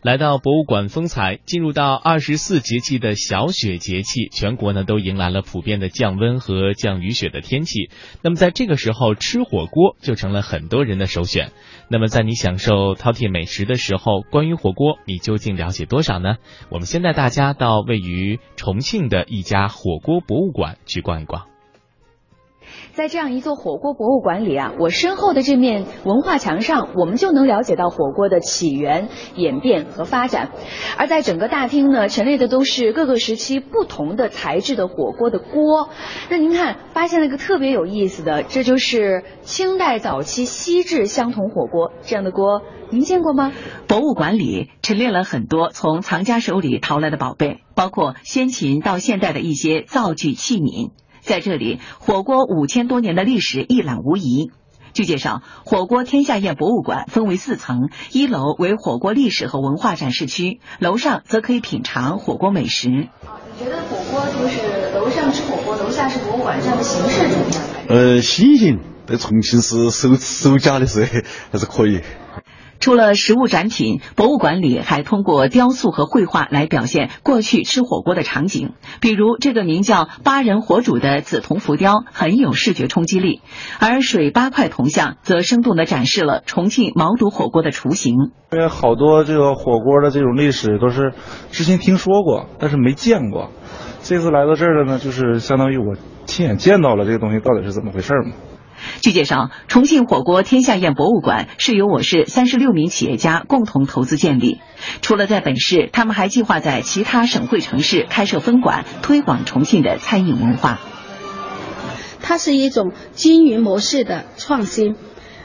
来到博物馆风采，进入到二十四节气的小雪节气，全国呢都迎来了普遍的降温和降雨雪的天气。那么在这个时候，吃火锅就成了很多人的首选。那么在你享受饕餮美食的时候，关于火锅，你究竟了解多少呢？我们先带大家到位于重庆的一家火锅博物馆去逛一逛。在这样一座火锅博物馆里啊，我身后的这面文化墙上，我们就能了解到火锅的起源、演变和发展。而在整个大厅呢，陈列的都是各个时期不同的材质的火锅的锅。那您看，发现了一个特别有意思的，这就是清代早期西制相同火锅这样的锅，您见过吗？博物馆里陈列了很多从藏家手里淘来的宝贝，包括先秦到现代的一些灶具器皿。在这里，火锅五千多年的历史一览无遗。据介绍，火锅天下宴博物馆分为四层，一楼为火锅历史和文化展示区，楼上则可以品尝火锅美食。你觉得火锅就是楼上吃火锅，楼下是博物馆这样的形式怎么样？呃，新颖，在重庆市首首家的时候还是可以。除了实物展品，博物馆里还通过雕塑和绘画来表现过去吃火锅的场景。比如这个名叫“八人火煮”的紫铜浮雕，很有视觉冲击力；而水八块铜像则生动地展示了重庆毛肚火锅的雏形。因为好多这个火锅的这种历史都是之前听说过，但是没见过。这次来到这儿的呢，就是相当于我亲眼见到了这个东西到底是怎么回事嘛。据介绍，重庆火锅天下宴博物馆是由我市三十六名企业家共同投资建立。除了在本市，他们还计划在其他省会城市开设分馆，推广重庆的餐饮文化。它是一种经营模式的创新，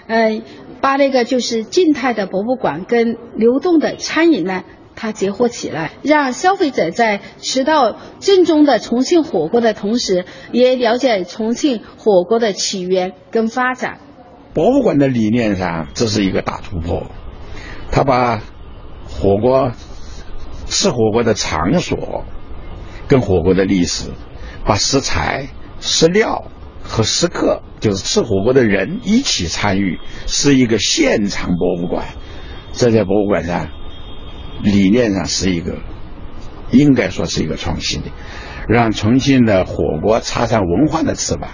呃，把那个就是静态的博物馆跟流动的餐饮呢。它结合起来，让消费者在吃到正宗的重庆火锅的同时，也了解重庆火锅的起源跟发展。博物馆的理念上，这是一个大突破。他把火锅吃火锅的场所跟火锅的历史，把食材、食料和食客，就是吃火锅的人一起参与，是一个现场博物馆。这在博物馆上。理念上是一个，应该说是一个创新的，让重庆的火锅插上文化的翅膀。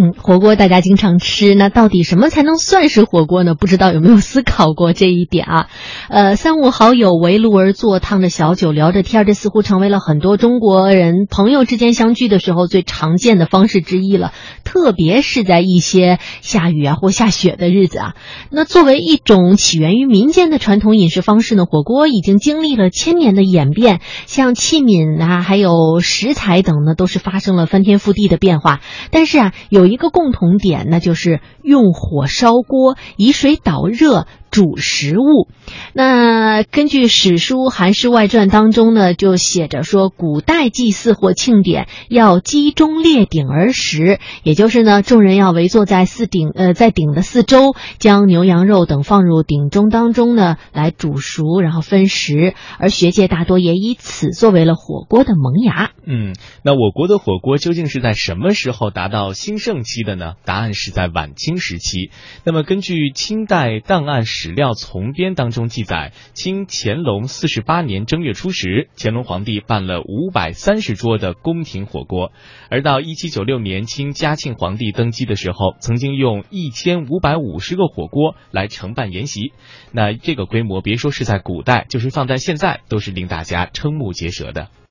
嗯，火锅大家经常吃，那到底什么才能算是火锅呢？不知道有没有思考过这一点啊？呃，三五好友围炉而坐，烫着小酒聊着天，这似乎成为了很多中国人朋友之间相聚的时候最常见的方式之一了。特别是在一些下雨啊或下雪的日子啊。那作为一种起源于民间的传统饮食方式呢，火锅已经经历了千年的演变，像器皿啊，还有食材等呢，都是发生了翻天覆地的变化。但是啊，有一个共同点，那就是用火烧锅，以水导热。煮食物，那根据史书《韩氏外传》当中呢，就写着说，古代祭祀或庆典要击中列鼎而食，也就是呢，众人要围坐在四鼎，呃，在鼎的四周，将牛羊肉等放入鼎中当中呢，来煮熟，然后分食。而学界大多也以此作为了火锅的萌芽。嗯，那我国的火锅究竟是在什么时候达到兴盛期的呢？答案是在晚清时期。那么根据清代档案史。史料从编当中记载，清乾隆四十八年正月初十，乾隆皇帝办了五百三十桌的宫廷火锅。而到一七九六年，清嘉庆皇帝登基的时候，曾经用一千五百五十个火锅来承办筵席。那这个规模，别说是在古代，就是放在现在，都是令大家瞠目结舌的。